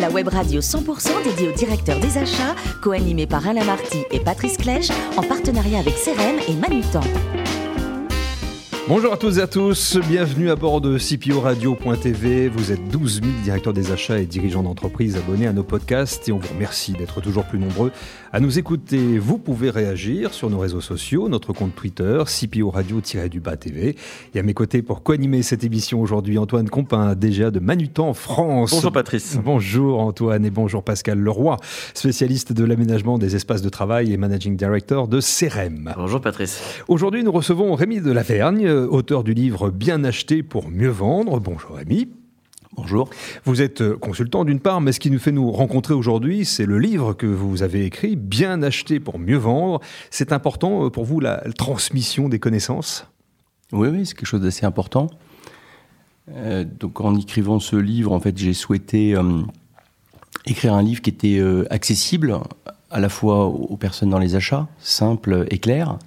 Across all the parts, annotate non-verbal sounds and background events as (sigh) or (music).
La web radio 100% dédiée au directeur des achats, co-animée par Alain Marty et Patrice Clèche, en partenariat avec CRM et Manutan. Bonjour à toutes et à tous, bienvenue à bord de CPO Radio.tv. Vous êtes 12 000 directeurs des achats et dirigeants d'entreprise abonnés à nos podcasts et on vous remercie d'être toujours plus nombreux à nous écouter. Vous pouvez réagir sur nos réseaux sociaux, notre compte Twitter, CPO Radio-du-Bas TV. Et à mes côtés pour co-animer cette émission aujourd'hui, Antoine Compin, DGA de Manutan France. Bonjour Patrice. Bonjour Antoine et bonjour Pascal Leroy, spécialiste de l'aménagement des espaces de travail et managing director de CRM. Bonjour Patrice. Aujourd'hui, nous recevons Rémi de Lavergne auteur du livre Bien acheter pour mieux vendre. Bonjour Rémi. Bonjour. Vous êtes euh, consultant d'une part, mais ce qui nous fait nous rencontrer aujourd'hui, c'est le livre que vous avez écrit, Bien acheter pour mieux vendre. C'est important euh, pour vous la, transmission des connaissances? Oui, oui, c'est quelque chose d'assez important. Euh, donc en écrivant ce livre, en fait, j'ai souhaité écrire un livre qui était accessible à la fois aux personnes dans les achats, simple et clair,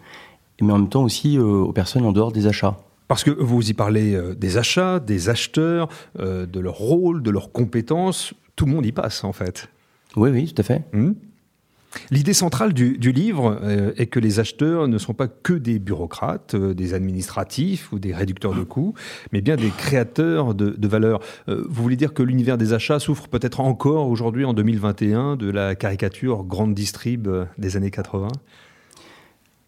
mais en même temps aussi euh, aux personnes en dehors des achats. Parce que vous y parlez euh, des achats, des acheteurs, euh, de leur rôle, de leurs compétences. Tout le monde y passe, en fait. Oui, oui, tout à fait. Hmm. L'idée centrale du, livre est que les acheteurs ne sont pas que des bureaucrates, des administratifs ou des réducteurs de coûts, mais bien des créateurs de, de valeur. vous voulez dire que l'univers des achats souffre peut-être encore aujourd'hui, en 2021, de la caricature grande distrib des années 80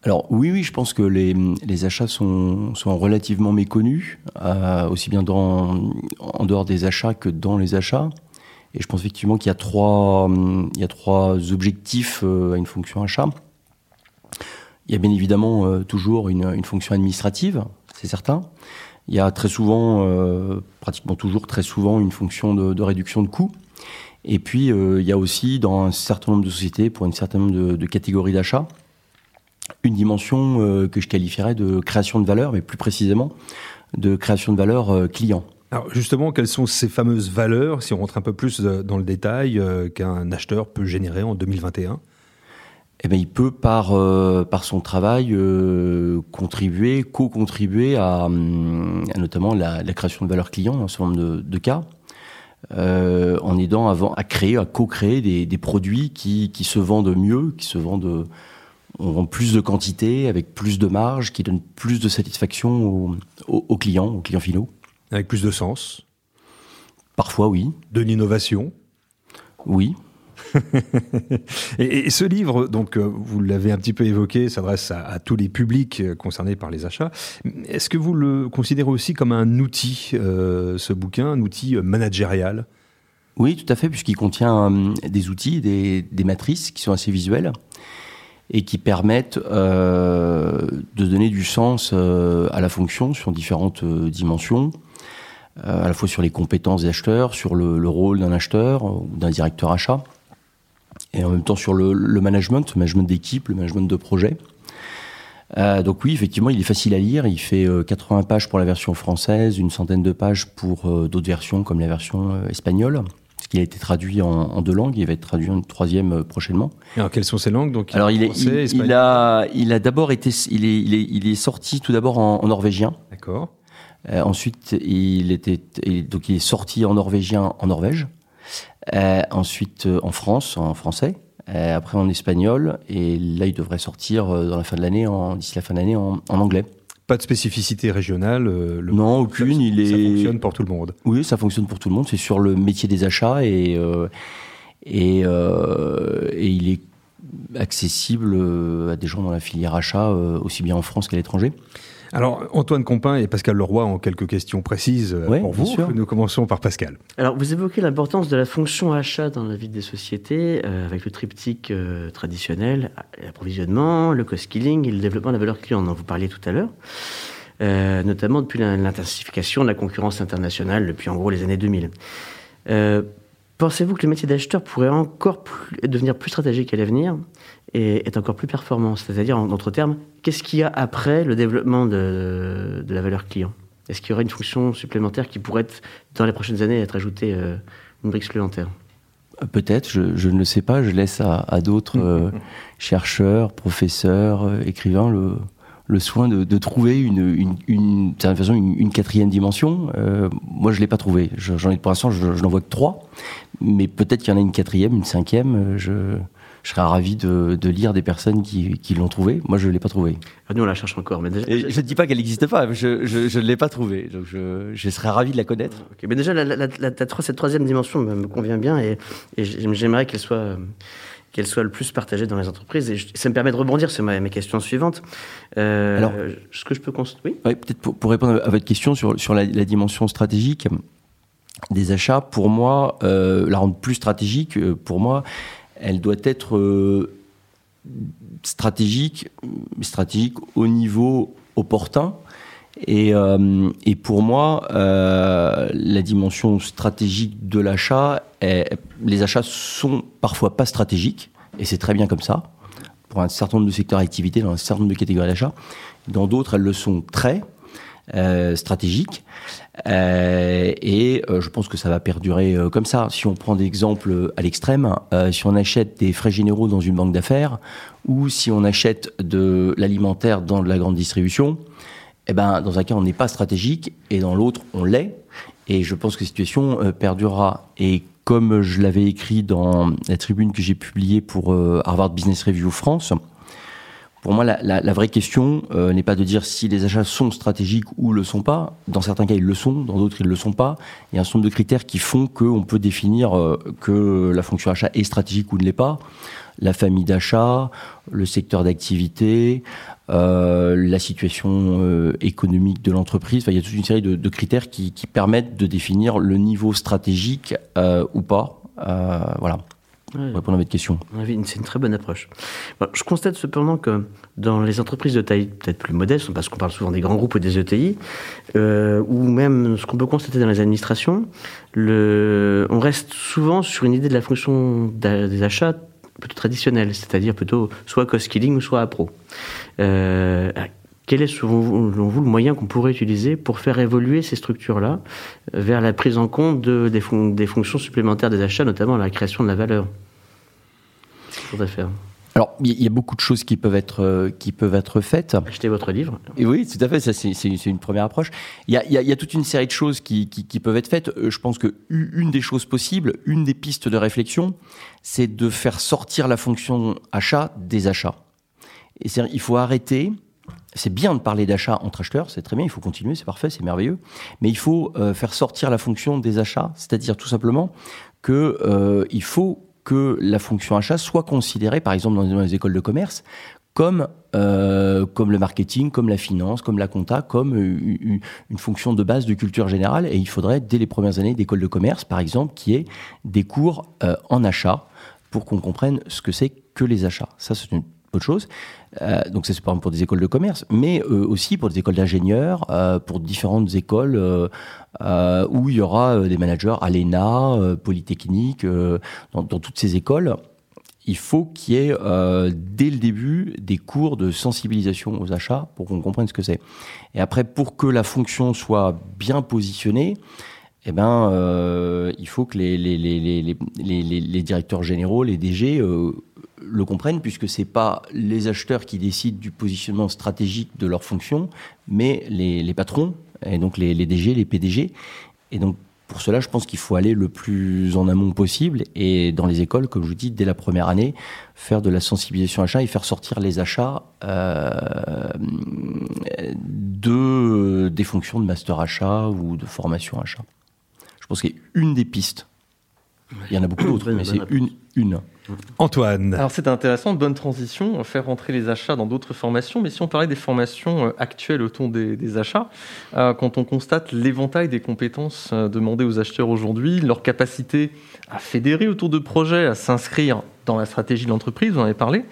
alors oui, oui, je pense que les, achats sont, relativement méconnus, euh, aussi bien en dehors des achats que dans les achats. Et je pense effectivement qu'il y a trois, objectifs euh, à une fonction achat. Il y a bien évidemment euh, toujours une, fonction administrative, c'est certain. Il y a très souvent, pratiquement toujours très souvent, une fonction de, réduction de coûts. Et puis, il y a aussi dans un certain nombre de sociétés, pour un certain nombre de catégories d'achats, une dimension euh, que je qualifierais de création de valeur, mais plus précisément de création de valeur euh, client. Alors justement, quelles sont ces fameuses valeurs, si on rentre un peu plus euh, dans le détail, qu'un acheteur peut générer en 2021 eh bien, il peut par par son travail contribuer, co-contribuer à, notamment la, création de valeur client dans certain nombre de, cas, en aidant avant à créer, à co-créer des, des, produits qui, qui se vendent mieux, qui se vendent on vend plus de quantité avec plus de marge qui donne plus de satisfaction aux, clients, aux clients finaux. Avec plus de sens Parfois, oui. De l'innovation Oui. (laughs) et, ce livre, donc, euh, vous l'avez un petit peu évoqué, s'adresse à, tous les publics euh, concernés par les achats. Est-ce que vous le considérez aussi comme un outil, euh, ce bouquin, un outil managérial? Oui, tout à fait, puisqu'il contient des outils, des, matrices qui sont assez visuelles et qui permettent euh, de donner du sens euh, à la fonction sur différentes euh, dimensions, à la fois sur les compétences des acheteurs, sur le, rôle d'un acheteur ou d'un directeur achat, et en même temps sur le, management, le management d'équipe, le management de projet. donc oui, effectivement, il est facile à lire. Il fait 80 pages pour la version française, une centaine de pages pour d'autres versions comme la version espagnole il a été traduit en, deux langues. Il va être traduit en troisième euh, prochainement. Alors, quelles sont ces langues? Donc Alors, il, est, il, a, il a d'abord été, il est, il est, il est sorti tout d'abord en, norvégien. D'accord. Euh, ensuite, il était, donc il est sorti en norvégien en Norvège. Euh, ensuite, en France, en français. après, en espagnol. Et là, il devrait sortir dans la fin de l'année, d'ici la fin de l'année, en anglais. Pas de spécificité régionale euh, Non, aucune. il est... Ça fonctionne pour tout le monde. Oui, ça fonctionne pour tout le monde. C'est sur le métier des achats et, euh, et, euh, et, il est accessible à des gens dans la filière achat, aussi bien en France qu'à l'étranger. Alors, Antoine Compin et Pascal Leroy ont quelques questions précises euh, pour vous. Nous commençons par Pascal. Alors, vous évoquez l'importance de la fonction achat dans la vie des sociétés, euh, avec le triptyque euh, traditionnel, l'approvisionnement, le cost-killing et le développement de la valeur client dont vous parliez tout à l'heure. notamment depuis l'intensification de la concurrence internationale depuis en gros les années 2000. Pensez-vous que le métier d'acheteur pourrait encore devenir plus stratégique à l'avenir? Être encore plus performant C'est-à-dire, en d'autres termes, qu'est-ce qu'il y a après le développement de, la valeur client? Est-ce qu'il y aurait une fonction supplémentaire qui pourrait, être, dans les prochaines années, être ajoutée, euh, une brique supplémentaire? Euh, Peut-être, je, ne le sais pas. Je laisse à, d'autres euh, (laughs) chercheurs, professeurs, écrivains le, le soin de, trouver une, une, façon, une, quatrième dimension. Euh, moi, je l'ai pas trouvé. J'en ai pour l'instant, je, n'en vois que trois, mais peut-être qu'il y en a une quatrième, une cinquième. Euh, je, je serais ravi de, lire des personnes qui, l'ont trouvé. Moi, je ne l'ai pas trouvé. Ah, nous, on la cherche encore. Mais je ne dis pas qu'elle n'existe pas, je, ne l'ai pas trouvée. Donc, je, serais ravi de la connaître. Mais déjà, la, cette troisième dimension me, convient bien et, et j'aimerais qu'elle soit qu'elle soit le plus partagée dans les entreprises. Et ça me permet de rebondir sur mes questions suivantes. Euh, Alors, ce que je peux construire. Oui, peut-être pour, répondre à votre question sur, sur la, dimension stratégique des achats, pour moi, euh, la rendre plus stratégique, euh, pour moi, elle doit être stratégique, stratégique au niveau opportun. Et, et pour moi, la dimension stratégique de l'achat, les achats sont parfois pas stratégiques, et c'est très bien comme ça, pour un certain nombre de secteurs d'activité, dans un certain nombre de catégories d'achat. Dans d'autres, elles le sont très euh, stratégiques. Euh, et euh, je pense que ça va perdurer comme ça. Si on prend des exemples à l'extrême, si on achète des frais généraux dans une banque d'affaires, ou si on achète de l'alimentaire dans de la grande distribution, eh ben, dans un cas, on n'est pas stratégique, et dans l'autre, on l'est. Et je pense que la situation perdurera. Et comme je l'avais écrit dans la tribune que j'ai publiée pour Harvard Business Review France, pour moi, la, vraie question euh, n'est pas de dire si les achats sont stratégiques ou le sont pas. Dans certains cas, ils le sont, dans d'autres, ils le sont pas. Il y a un certain nombre de critères qui font qu'on peut définir euh, que la fonction achat est stratégique ou ne l'est pas. La famille d'achat, le secteur d'activité, euh, la situation euh, économique de l'entreprise. Enfin, il y a toute une série de, de critères qui, qui, permettent de définir le niveau stratégique euh, ou pas. Euh, voilà. Ouais. Pour répondre à votre question. C'est une très bonne approche. je constate cependant que dans les entreprises de taille peut-être plus modeste, parce qu'on parle souvent des grands groupes ou des ETI, euh, ou même ce qu'on peut constater dans les administrations, le, on reste souvent sur une idée de la fonction des achats plutôt traditionnelle, c'est-à-dire plutôt soit cost-killing ou soit appro. Euh, quel est, selon vous, le moyen qu'on pourrait utiliser pour faire évoluer ces structures-là vers la prise en compte de, des, des, fonctions supplémentaires des achats, notamment la création de la valeur? Qu'est-ce qu'il faire? Alors, il y a beaucoup de choses qui peuvent être euh, qui peuvent être faites. Achetez votre livre. Et oui, tout à fait. Ça, c'est une première approche. Il y, a, il, y a, toute une série de choses qui, qui, qui, peuvent être faites. Euh, je pense que une des choses possibles, une des pistes de réflexion, c'est de faire sortir la fonction achat des achats. Et il faut arrêter. C'est bien de parler d'achat entre acheteurs, c'est très bien, il faut continuer, c'est parfait, c'est merveilleux. Mais il faut euh, faire sortir la fonction des achats, c'est-à-dire tout simplement que euh, faut que la fonction achat soit considérée, par exemple dans les écoles de commerce, comme euh, comme le marketing, comme la finance, comme la compta, comme une, fonction de base de culture générale. Et il faudrait, dès les premières années d'école de commerce, par exemple, qu'il y ait des cours en achat pour qu'on comprenne ce que c'est que les achats. Ça, c'est une autre chose. Euh, donc, c'est par exemple pour des écoles de commerce, mais euh, aussi pour des écoles d'ingénieurs, euh, pour différentes écoles où il y aura des managers à l'ENA, Polytechnique, dans, toutes ces écoles. Il faut qu'il y ait dès le début des cours de sensibilisation aux achats pour qu'on comprenne ce que c'est. Et après, pour que la fonction soit bien positionnée, eh ben, il faut que les, les, directeurs généraux, les DG, le comprennent, puisque ce n'est pas les acheteurs qui décident du positionnement stratégique de leur fonction, mais les, patrons, et donc les, DG, les PDG. Et donc, pour cela, je pense qu'il faut aller le plus en amont possible et dans les écoles, comme je vous dis, dès la première année, faire de la sensibilisation achat et faire sortir les achats euh, de, des fonctions de master achat ou de formation achat. Je pense qu'il y a une des pistes. Il y en a beaucoup d'autres, mais c'est une, une. Antoine. Alors c'est intéressant, bonne transition, faire rentrer les achats dans d'autres formations. Mais si on parlait des formations euh, actuelles autour des, achats, euh, quand on constate l'éventail des compétences euh, demandées aux acheteurs aujourd'hui, leur capacité à fédérer autour de projets, à s'inscrire dans la stratégie de l'entreprise, vous en avez parlé,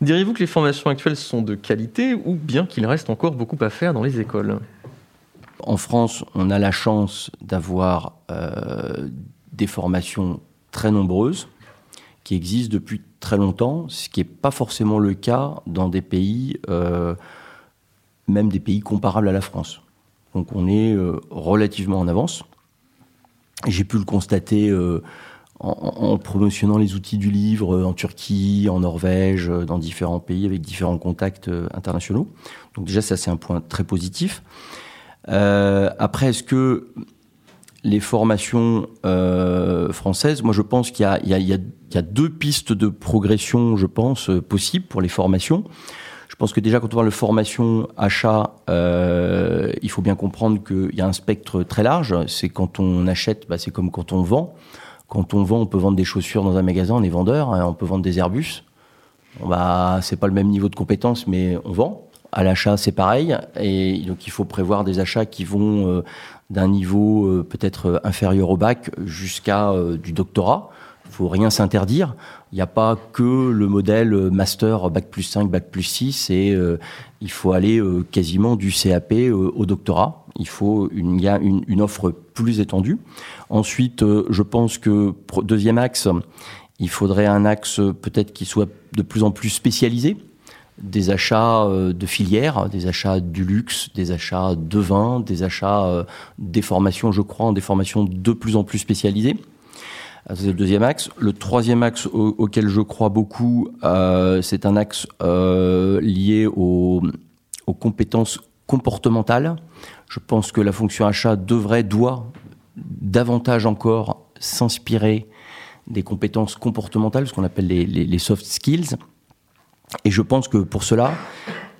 diriez-vous que les formations actuelles sont de qualité ou bien qu'il reste encore beaucoup à faire dans les écoles? En France, on a la chance d'avoir euh, des formations très nombreuses qui existent depuis très longtemps, ce qui n'est pas forcément le cas dans des pays, euh, même des pays comparables à la France. Donc on est euh, relativement en avance. J'ai pu le constater en, promotionnant les outils du livre en Turquie, en Norvège, dans différents pays avec différents contacts internationaux. Donc déjà, ça c'est un point très positif. après, est-ce que les formations françaises, moi je pense qu'il y, a deux pistes de progression, je pense, possibles pour les formations. Je pense que déjà, quand on parle de formation achat, euh, il faut bien comprendre qu'il y a un spectre très large. C'est quand on achète, bah, c'est comme quand on vend. Quand on vend, on peut vendre des chaussures dans un magasin, on est vendeur, hein, on peut vendre des Airbus. Bah, c'est pas le même niveau de compétence, mais on vend. À l'achat, c'est pareil. Et donc, il faut prévoir des achats qui vont euh, d'un niveau euh, peut-être inférieur au bac jusqu'à du doctorat. Il faut rien s'interdire. Il n'y a pas que le modèle master bac plus 5, bac plus 6 et euh, il faut aller euh, quasiment du CAP euh, au doctorat. Il faut une, y a une offre plus étendue. Ensuite, je pense que deuxième axe, il faudrait un axe peut-être qui soit de plus en plus spécialisé des achats de filières, des achats du luxe, des achats de vin, des achats des formations, je crois, en des formations de plus en plus spécialisées. C'est le deuxième axe. Le troisième axe auquel je crois beaucoup, euh, c'est un axe euh, lié aux, compétences comportementales. Je pense que la fonction achat devrait, doit davantage encore s'inspirer des compétences comportementales, ce qu'on appelle les, soft skills. Et je pense que pour cela,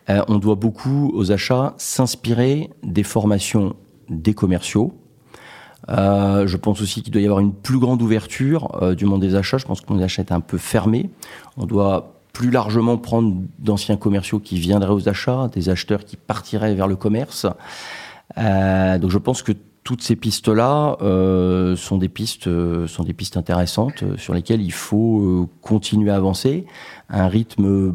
euh, on doit beaucoup aux achats s'inspirer des formations des commerciaux, euh, je pense aussi qu'il doit y avoir une plus grande ouverture euh, du monde des achats. Je pense que le achat est un peu fermé. On doit plus largement prendre d'anciens commerciaux qui viendraient aux achats, des acheteurs qui partiraient vers le commerce. Donc je pense que toutes ces pistes-là euh, sont des pistes sont des pistes intéressantes sur lesquelles il faut continuer à avancer à un rythme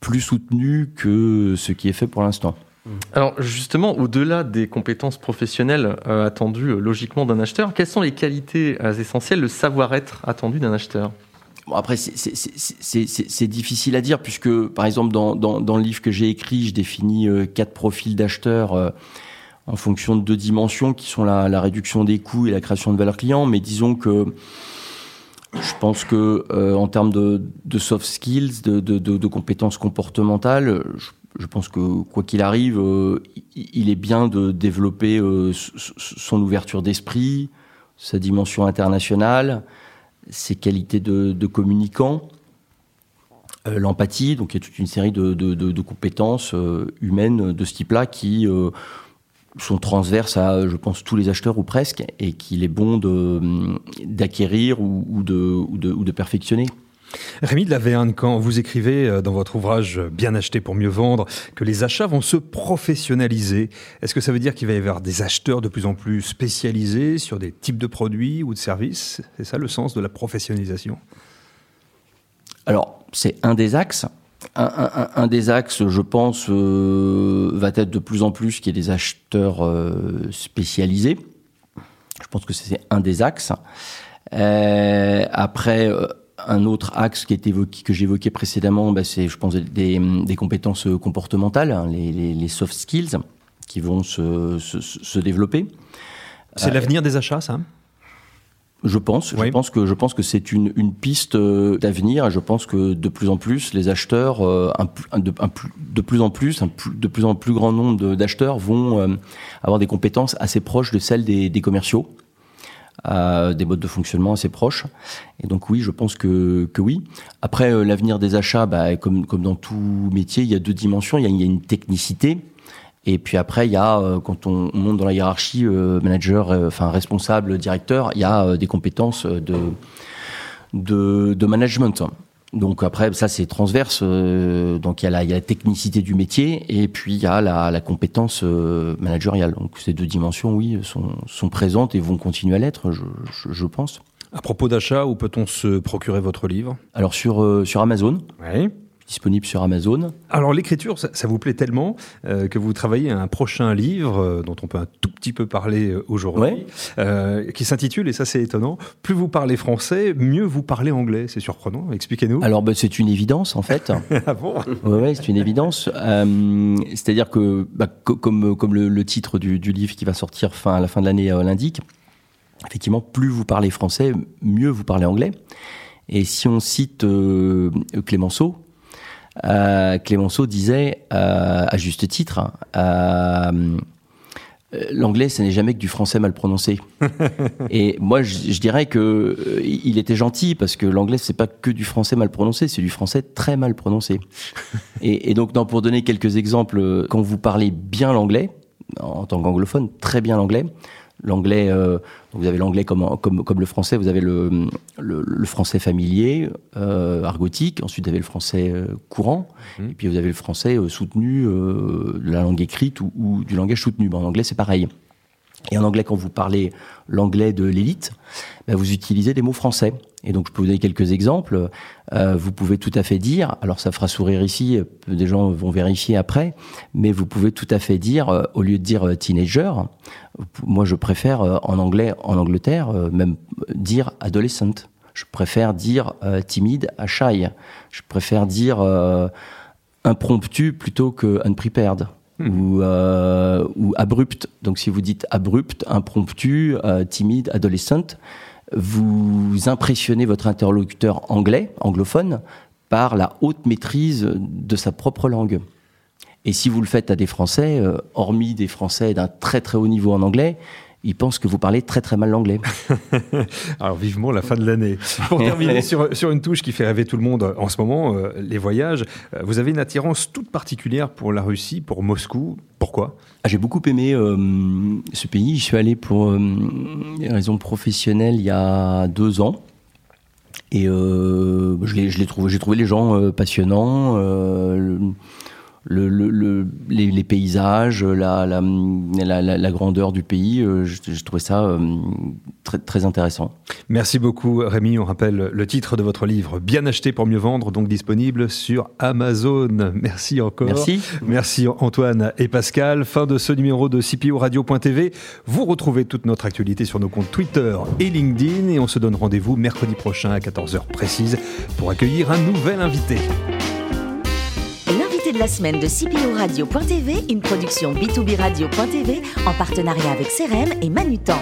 plus soutenu que ce qui est fait pour l'instant. Alors justement, au-delà des compétences professionnelles euh, attendues euh, logiquement d'un acheteur, quelles sont les qualités euh, essentielles, le savoir-être attendu d'un acheteur? Bon, après, c'est difficile à dire, puisque, par exemple, dans, dans, le livre que j'ai écrit, je définis quatre profils d'acheteurs en fonction de deux dimensions, qui sont la, réduction des coûts et la création de valeur client. Mais disons que je pense que en termes de, soft skills, de, compétences comportementales, je je pense que quoi qu'il arrive, euh, il est bien de développer euh, son ouverture d'esprit, sa dimension internationale, ses qualités de, communicant, euh, l'empathie. Donc il y a toute une série de, compétences humaines de ce type-là qui sont transverses à, je pense, tous les acheteurs ou presque, et qu'il est bon d'acquérir ou, de, ou de perfectionner. Rémi de la Véane, quand vous écrivez euh, dans votre ouvrage Bien acheter pour mieux vendre que les achats vont se professionnaliser, est-ce que ça veut dire qu'il va y avoir des acheteurs de plus en plus spécialisés sur des types de produits ou de services? C'est ça le sens de la professionnalisation? Alors, c'est un des axes. Un, des axes, je pense, euh, va être de plus en plus qu'il y ait des acheteurs euh, spécialisés. Je pense que c'est un des axes. après, un autre axe qui est évoqué, que j'évoquais précédemment, bah, c'est, je pense, des, des compétences comportementales, hein, les, les, soft skills, qui vont se, se, développer. C'est euh, l'avenir des achats, ça? Je pense, je pense que je pense que c'est une, une piste euh, d'avenir. Je pense que de plus en plus les acheteurs, euh, un, de, de, plus en plus, un, de plus en plus grand nombre d'acheteurs vont avoir des compétences assez proches de celles des, des commerciaux des modes de fonctionnement assez proches. Et donc oui, je pense que, que oui. Après, euh, l'avenir des achats, bah, comme, comme dans tout métier, il y a deux dimensions. Il y a, il y a une technicité. Et puis après, il y a, euh, quand on, monte dans la hiérarchie, euh, manager, enfin responsable, directeur, il y a des compétences de, de, de management. Donc après, ça c'est transverse. Euh, donc il y, a la, il y, a la, technicité du métier et puis il y a la, la compétence euh, managériale. Donc ces deux dimensions, oui, sont, sont présentes et vont continuer à l'être, je, je, je, pense. À propos d'achat, où peut-on se procurer votre livre? Alors sur, euh, sur Amazon. Oui disponible sur Amazon. Alors l'écriture, ça, vous plaît tellement euh, que vous travaillez à un prochain livre euh, dont on peut un tout petit peu parler euh, aujourd'hui, qui s'intitule, et ça c'est étonnant, Plus vous parlez français, mieux vous parlez anglais. C'est surprenant, expliquez-nous. Alors bah, c'est une évidence en fait. (laughs) ah bon? Ouais, c'est une évidence. C'est-à-dire que, bah, comme, comme le, titre du, du, livre qui va sortir fin, à la fin de l'année l'indique, effectivement, plus vous parlez français, mieux vous parlez anglais. Et si on cite Clémenceau, Clémenceau disait, à juste titre, euh, l'anglais, ce n'est jamais que du français mal prononcé. (laughs) et moi, je, dirais que euh, il était gentil parce que l'anglais, c'est pas que du français mal prononcé, c'est du français très mal prononcé. (laughs) et, donc, pour donner quelques exemples, quand vous parlez bien l'anglais, en tant qu'anglophone, très bien l'anglais, L'anglais, euh, vous avez l'anglais comme, comme, comme, le français, vous avez le, le, français familier, euh, argotique, ensuite vous avez le français euh, courant, mmh. et puis vous avez le français soutenu, de la langue écrite ou, du langage soutenu. en anglais, c'est pareil. Et en anglais, quand vous parlez l'anglais de l'élite, ben, vous utilisez des mots français. Et donc, je peux vous donner quelques exemples. Euh, vous pouvez tout à fait dire, alors ça fera sourire ici, des gens vont vérifier après, mais vous pouvez tout à fait dire, euh, au lieu de dire euh, teenager, moi je préfère en anglais, en Angleterre, même dire adolescent. Je préfère dire timide à shy. Je préfère dire impromptu plutôt que unprepared. Ou, ou abrupt. Donc si vous dites abrupt, impromptu, timide, adolescent, vous impressionnez votre interlocuteur anglais, anglophone, par la haute maîtrise de sa propre langue. Et si vous le faites à des Français, euh, hormis des Français d'un très très haut niveau en anglais, ils pensent que vous parlez très très mal l'anglais. (laughs) Alors vivement la fin de l'année. (laughs) Pour terminer sur, sur, une touche qui fait rêver tout le monde en ce moment, euh, les voyages, euh, vous avez une attirance toute particulière pour la Russie, pour Moscou. Pourquoi? Ah, J'ai beaucoup aimé euh, ce pays. Je suis allé pour des raisons professionnelles il y a deux ans. Et je l'ai trouvé, j'ai trouvé les gens passionnants le, le, les, les, paysages, la, la, la, la, grandeur du pays. Euh, je, trouvais ça euh, très, très intéressant. Merci beaucoup Rémi. On rappelle le titre de votre livre, Bien acheté pour mieux vendre, donc disponible sur Amazon. Merci encore. Merci. Merci Antoine et Pascal. Fin de ce numéro de CPO Radio.tv. Vous retrouvez toute notre actualité sur nos comptes Twitter et LinkedIn et on se donne rendez-vous mercredi prochain à 14h précise pour accueillir un nouvel invité la semaine de CPO Radio.tv, une production B2B Radio.tv en partenariat avec CRM et Manutan.